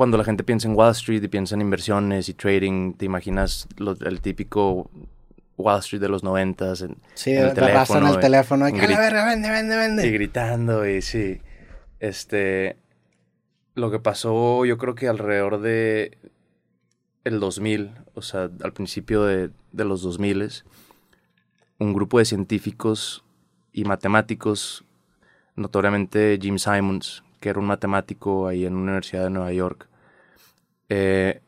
cuando la gente piensa en Wall Street y piensa en inversiones y trading, te imaginas lo- el típico Wall Street de los noventas en, Sí, en el te pasan el y- teléfono. y y "A la grit- verga, vende, vende, y vende. gritando y sí. Este, lo que pasó yo creo que alrededor de el 2000, o sea, al principio de, de los 2000, un grupo de científicos y matemáticos, notoriamente Jim Simons, que era un matemático ahí en una universidad de Nueva York, eh,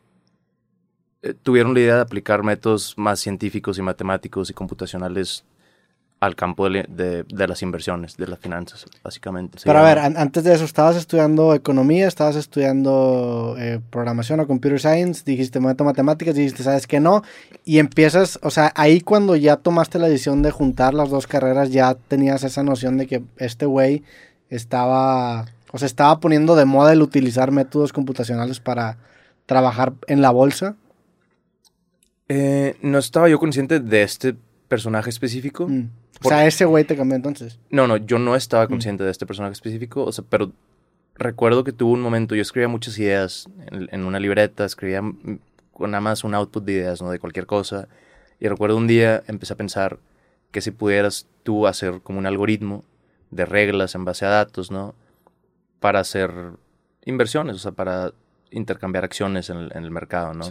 eh, tuvieron la idea de aplicar métodos más científicos y matemáticos y computacionales al campo de, de- de las inversiones, de las finanzas, básicamente. Pero a ver, an- antes de eso, ¿estabas estudiando economía? ¿Estabas estudiando eh, programación o computer science? Dijiste, me meto a matemáticas, dijiste, ¿sabes que no? Y empiezas, o sea, ahí cuando ya tomaste la decisión de juntar las dos carreras, ya tenías esa noción de que este güey estaba, o sea, estaba poniendo de moda el utilizar métodos computacionales para trabajar en la bolsa. Eh, no estaba yo consciente de este personaje específico. Mm. O sea, ese güey te cambió entonces. No, no, yo no Mm. estaba consciente de este personaje específico, o sea, pero recuerdo que tuvo un momento, yo escribía muchas ideas en, en una libreta, escribía mm, con nada más un output de ideas, ¿no? De cualquier cosa. Y recuerdo un día empecé a pensar que si pudieras tú hacer como un algoritmo de reglas en base a datos, ¿no? Para hacer inversiones, o sea, para intercambiar acciones en el, en el mercado, ¿no?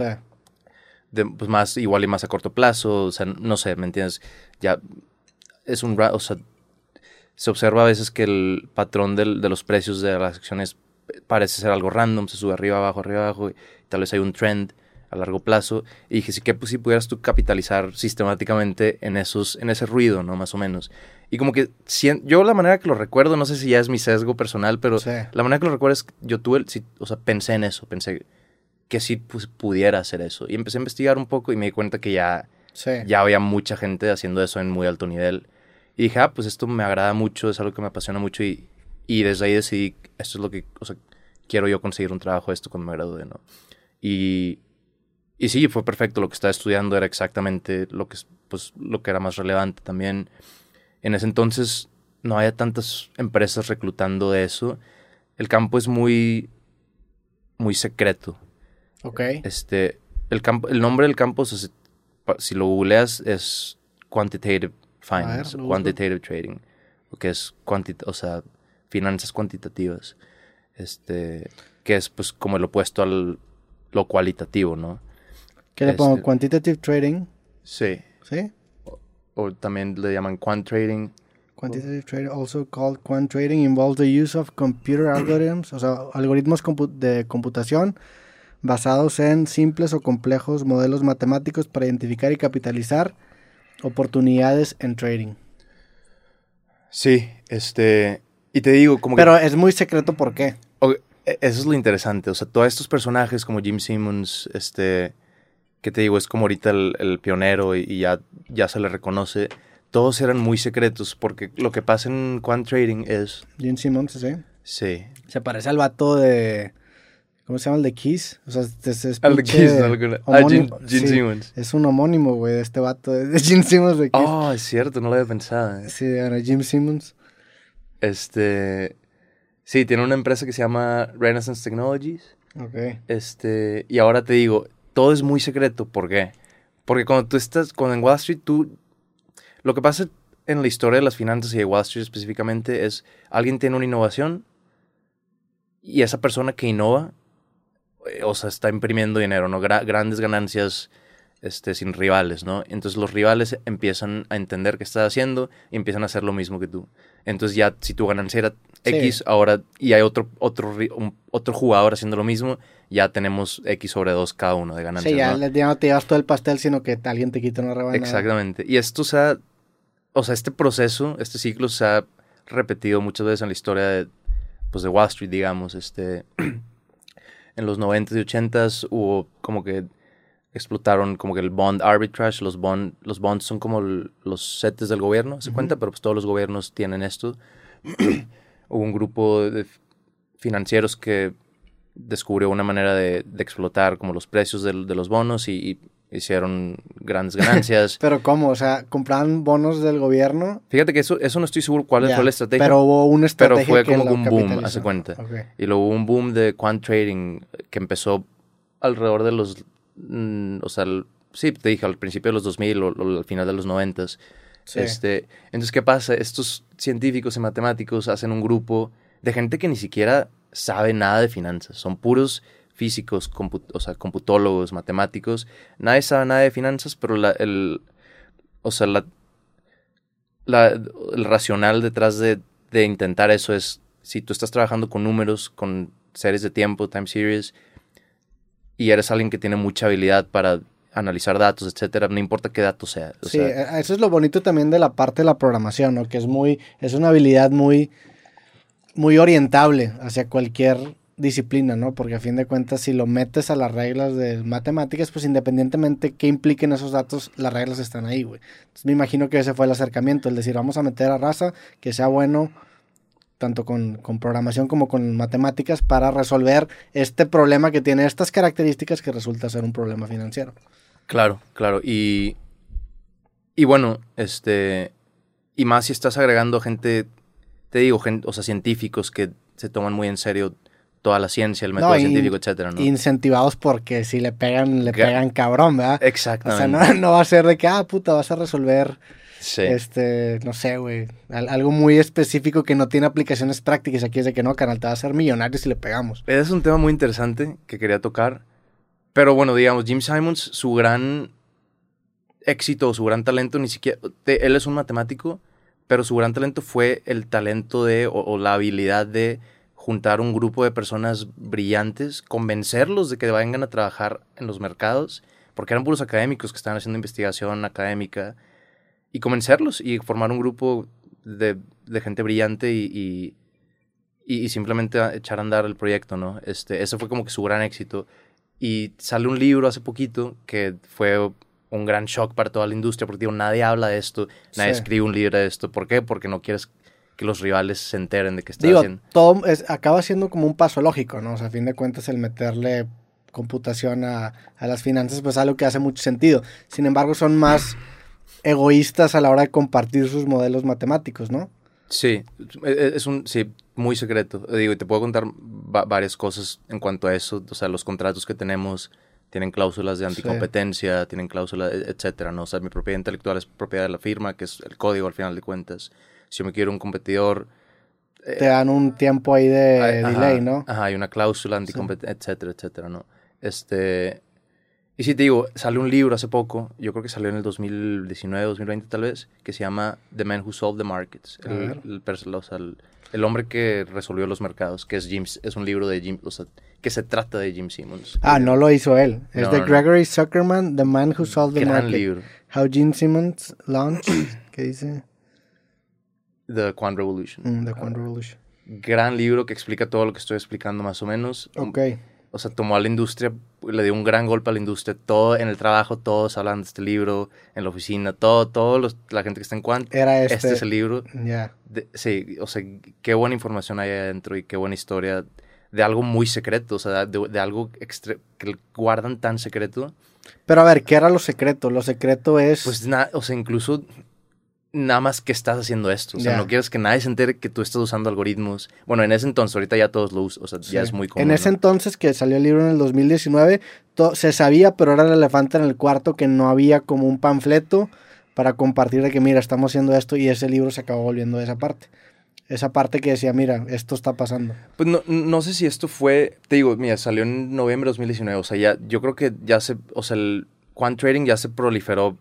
De, pues más igual y más a corto plazo, o sea, no sé, ¿me entiendes? Ya es un, o sea, se observa a veces que el patrón del- de los precios de las acciones parece ser algo random, se sube arriba, abajo, arriba, abajo, y tal vez hay un trend a largo plazo, y dije, sí que pues si pudieras tú capitalizar sistemáticamente en esos, en ese ruido, ¿no? Más o menos. Y como que, sien- yo la manera que lo recuerdo, no sé si ya es mi sesgo personal, pero Sí. la manera que lo recuerdo es que yo tuve, el- sí, o sea, pensé en eso, pensé que sí pues, pudiera hacer eso. Y empecé a investigar un poco y me di cuenta que ya, sí. ya había mucha gente haciendo eso en muy alto nivel. Y dije, ah, pues esto me agrada mucho, es algo que me apasiona mucho y, y desde ahí decidí, esto es lo que, o sea, quiero yo conseguir un trabajo de esto cuando me gradúe, ¿no? Y, y sí, fue perfecto, lo que estaba estudiando era exactamente lo que, es, pues, lo que era más relevante también. En ese entonces no había tantas empresas reclutando de eso. El campo es muy, muy secreto. Ok. Este, el, campo, el nombre del campo, o si, lo googleas, es Quantitative Finance. Quantitative Trading, que es, o sea, finanzas cuantitativas, este, que es pues como el opuesto al lo cualitativo, ¿no? ¿Qué le pongo? este- Quantitative trading. Sí. ¿Sí? O también le llaman Quant Trading. Quantitative trading, also called quant trading, involves the use of computer algorithms, o sea, algoritmos compu- de computación basados en simples o complejos modelos matemáticos para identificar y capitalizar oportunidades en trading. Sí, este, y te digo, como que Pero es muy secreto por qué. E- Eso es lo interesante. O sea, todos estos personajes como Jim Simmons, este, que te digo, es como ahorita el, el pionero y, y ya, ya se le reconoce. Todos eran muy secretos porque lo que pasa en Quant Trading es, Gene Simmons, ¿sí? sí, Se parece al vato de... ¿Cómo se llama el de Kiss? O sea, es, es Al de Kiss, ¿no? Ah, Gene- homónimo- Gene sí, Simmons. Es un homónimo, güey, de este vato, de de Gene Simmons de Kiss. Oh, es cierto, no lo había pensado. eh. Sí, era Jim Simmons. Este, sí, tiene una empresa que se llama Renaissance Technologies. Ok. Este, y ahora te digo, todo es muy secreto. ¿Por qué? Porque cuando tú estás, cuando en Wall Street tú, lo que pasa en la historia de las finanzas y de Wall Street específicamente es, alguien tiene una innovación y esa persona que innova, eh, o sea, está imprimiendo dinero, ¿no? Gra- grandes ganancias este, sin rivales, ¿no? Entonces los rivales empiezan a entender qué estás haciendo y empiezan a hacer lo mismo que tú. Entonces ya si tu ganancia era Sí. X, ahora y hay otro, otro, otro jugador haciendo lo mismo, ya tenemos X sobre 2 cada uno de ganancias. Sí, ya, ¿no? ya no te llevas todo el pastel, sino que alguien te quita una rebanada. Exactamente. Y esto se ha, o sea, este proceso, este ciclo se ha repetido muchas veces en la historia de, pues, de Wall Street, digamos. Este, en los 90s y 80s hubo como que explotaron como que el bond arbitrage, los, bond, los bonds son como los setes del gobierno, ¿se Ujú. cuenta? Pero pues todos los gobiernos tienen esto. hubo un grupo de financieros que descubrió una manera de, de explotar como los precios de, de los bonos y, y hicieron grandes ganancias. Pero ¿cómo? O sea, compraban bonos del gobierno. Fíjate que eso, eso no estoy seguro cuál Ya, fue la estrategia. Pero hubo una pero estrategia fue que como que un boom, hace cuenta. Y luego hubo un boom de quant trading que empezó alrededor de los... mm, o sea, el- sí, te dije, al principio de los 2000 o, o al final de los 90. Sí. Este, entonces, ¿qué pasa? Estos científicos y matemáticos hacen un grupo de gente que ni siquiera sabe nada de finanzas. Son puros físicos, computólogos, matemáticos. Nadie sabe nada de finanzas, pero el, o sea, el racional detrás de, de intentar eso es, si tú estás trabajando con números, con series de tiempo, time series, y eres alguien que tiene mucha habilidad para analizar datos, etcétera, no importa qué dato sea. o Sí, sea, eh, eso es lo bonito también de la parte de la programación, ¿no? Que es muy, es una habilidad muy, muy orientable hacia cualquier disciplina, ¿no? Porque a fin de cuentas, si lo metes a las reglas de matemáticas, pues independientemente qué impliquen esos datos, las reglas están ahí, güey. Entonces me imagino que ese fue el acercamiento, el decir, vamos a meter a raza que sea bueno tanto con, con programación como con matemáticas para resolver este problema que tiene estas características que resulta ser un problema financiero. Claro, claro. Y, y bueno, este. Y más si estás agregando gente, te digo, gente, o sea, científicos que se toman muy en serio toda la ciencia, el método No, científico, etcétera, ¿no? incentivados porque si le pegan, le Ga- pegan cabrón, ¿verdad? O Exactamente. sea, no, no va a ser de que, ah, puta, vas a resolver, Sí. este, no sé, güey, al- algo muy específico que no tiene aplicaciones prácticas. Aquí es de que no, canal, te va a hacer millonario si le pegamos. Es un tema muy interesante que quería tocar. Pero bueno, digamos, Jim Simons, su gran éxito, su gran talento, ni siquiera. él es un matemático, pero su gran talento fue el talento de, o, la habilidad de juntar un grupo de personas brillantes, convencerlos de que vengan a trabajar en los mercados, porque eran puros académicos que estaban haciendo investigación académica, y convencerlos y formar un grupo de, de gente brillante y, y, y- simplemente echar a andar el proyecto, ¿no? Este, ese fue como que su gran éxito. Y sale un libro hace poquito que fue un gran shock para toda la industria, porque digo, nadie habla de esto, nadie Sí. escribe un libro de esto. ¿Por qué? Porque no quieres que los rivales se enteren de que estás Digo, haciendo. todo es, acaba siendo como un paso lógico, ¿no? O sea, a fin de cuentas, el meterle computación a, a las finanzas, pues es algo que hace mucho sentido. Sin embargo, son más egoístas a la hora de compartir sus modelos matemáticos, ¿no? Sí, e- e- es un, sí, muy secreto. Eh, Digo, y te puedo contar va- varias cosas en cuanto a eso. O sea, los contratos que tenemos tienen cláusulas de anticompetencia, tienen cláusulas, e- etcétera, ¿no? O sea, mi propiedad intelectual es propiedad de la firma, que es el código al final de cuentas. Si yo me quiero un competidor, Te dan un tiempo ahí de ajá, delay, ¿no? Ajá, hay una cláusula anticompetencia, etcétera, etcétera, ¿no? Este... Y sí, te digo, salió un libro hace poco, yo creo que salió en el 2019, 2020 tal vez, que se llama The Man Who Solved the Markets. El, el pers- o sea, el- el hombre que resolvió los mercados, que es Jim, es un libro de Jim, o sea, que se trata de Jim Simmons. Ah, no lo hizo él. Es No, de no. Gregory Zuckerman, The Man Who Solved the Gran Market. libro, How Gene Simmons Launched. ¿Qué dice? The Quant Revolution. Mm, the Quant Revolution. Gran libro que explica todo lo que estoy explicando más o menos. Ok. O sea, tomó a la industria, le dio un gran golpe a la industria. Todo en el trabajo, todos hablan de este libro, en la oficina, todo, todo los- la gente que está en Quant. Era Este, este. es el libro. Ya. de- sí, o sea, qué buena información hay adentro y qué buena historia de algo muy secreto, o sea, de, de algo extre- que guardan tan secreto. Pero a ver, ¿qué era lo secreto? Lo secreto es. Pues nada, o sea, incluso nada más que estás haciendo esto. O sea, no quieres que nadie se entere que tú estás usando algoritmos. Bueno, en ese entonces, ahorita ya todos lo usan, o sea, ya es muy común. En ese ¿no? entonces que salió el libro en el 2019, to- se sabía, pero era el elefante en el cuarto que no había como un panfleto para compartir de que, mira, estamos haciendo esto y ese libro se acabó volviendo esa parte. Esa parte que decía, mira, esto está pasando. Pues no, no sé si esto fue, te digo, mira, salió en noviembre de 2019, o sea, ya, yo creo que ya se, o sea, el quant trading ya se proliferó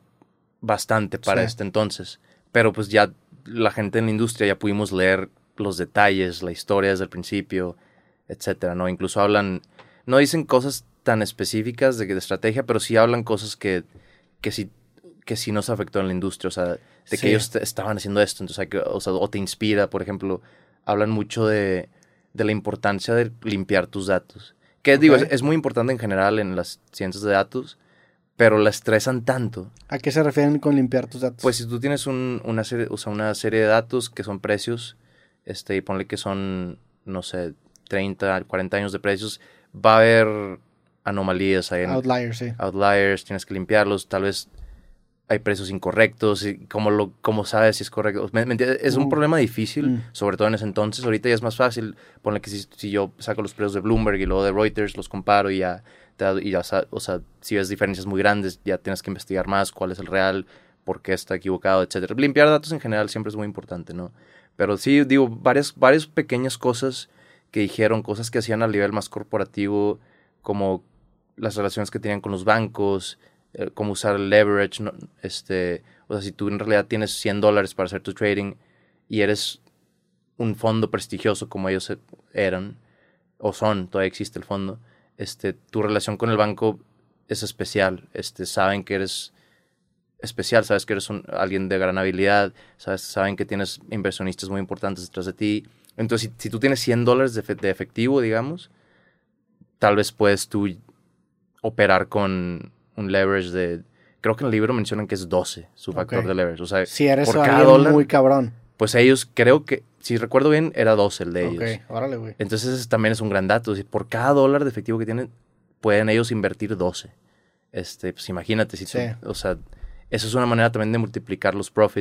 bastante para Sí. este entonces, pero pues ya la gente en la industria ya pudimos leer los detalles, la historia desde el principio, etcétera, ¿no? Incluso hablan, no dicen cosas tan específicas de, de estrategia, pero sí hablan cosas que, que sí que sí nos afectó en la industria, o sea, de Sí. que ellos estaban haciendo esto, entonces o sea, o te inspira, por ejemplo, hablan mucho de, de la importancia de limpiar tus datos. Que digo, es muy importante en general en las ciencias de datos, pero la estresan tanto. ¿A qué se refieren con limpiar tus datos? Pues si tú tienes un- una, serie, o sea, una serie de datos que son precios, este, y ponle que son, no sé, 30, 40 años de precios, va a haber anomalías ahí en Outliers, sí. outliers, tienes que limpiarlos, tal vez hay precios incorrectos, y cómo, lo, cómo sabes si es correcto. ¿Me- me? Es un Mm. problema difícil, Mm. sobre todo en ese entonces. Ahorita ya es más fácil. Ponle que si, si yo saco los precios de Bloomberg y luego de Reuters, los comparo y ya, y ya o sea, si ves diferencias muy grandes, ya tienes que investigar más cuál es el real, por qué está equivocado, etcétera. Limpiar datos en general siempre es muy importante, ¿no? Pero sí, digo, varias, varias pequeñas cosas que dijeron, cosas que hacían a nivel más corporativo, como las relaciones que tenían con los bancos, eh, cómo usar el leverage, ¿no? este, o sea, si tú en realidad tienes 100 dólares para hacer tu trading y eres un fondo prestigioso como ellos e- eran, o son, todavía existe el fondo, este, tu relación con el banco es especial, este, saben que eres especial, sabes que eres un- alguien de gran habilidad, sabes, saben que tienes inversionistas muy importantes detrás de ti. Entonces, si, si tú tienes 100 dólares de, de efectivo, digamos, tal vez puedes tú operar con un leverage de... Creo que en el libro mencionan que es 12 su factor Ok. de leverage. O sea, Si eres por cada alguien dólar, muy cabrón. Pues ellos creo que, si recuerdo bien, era 12 el de ellos. Órale, güey. Entonces ese también es un gran dato. Si por cada dólar de efectivo que tienen, pueden ellos invertir 12. Este, pues imagínate, si tú- Sí. o sea, eso es una manera también de multiplicar los profits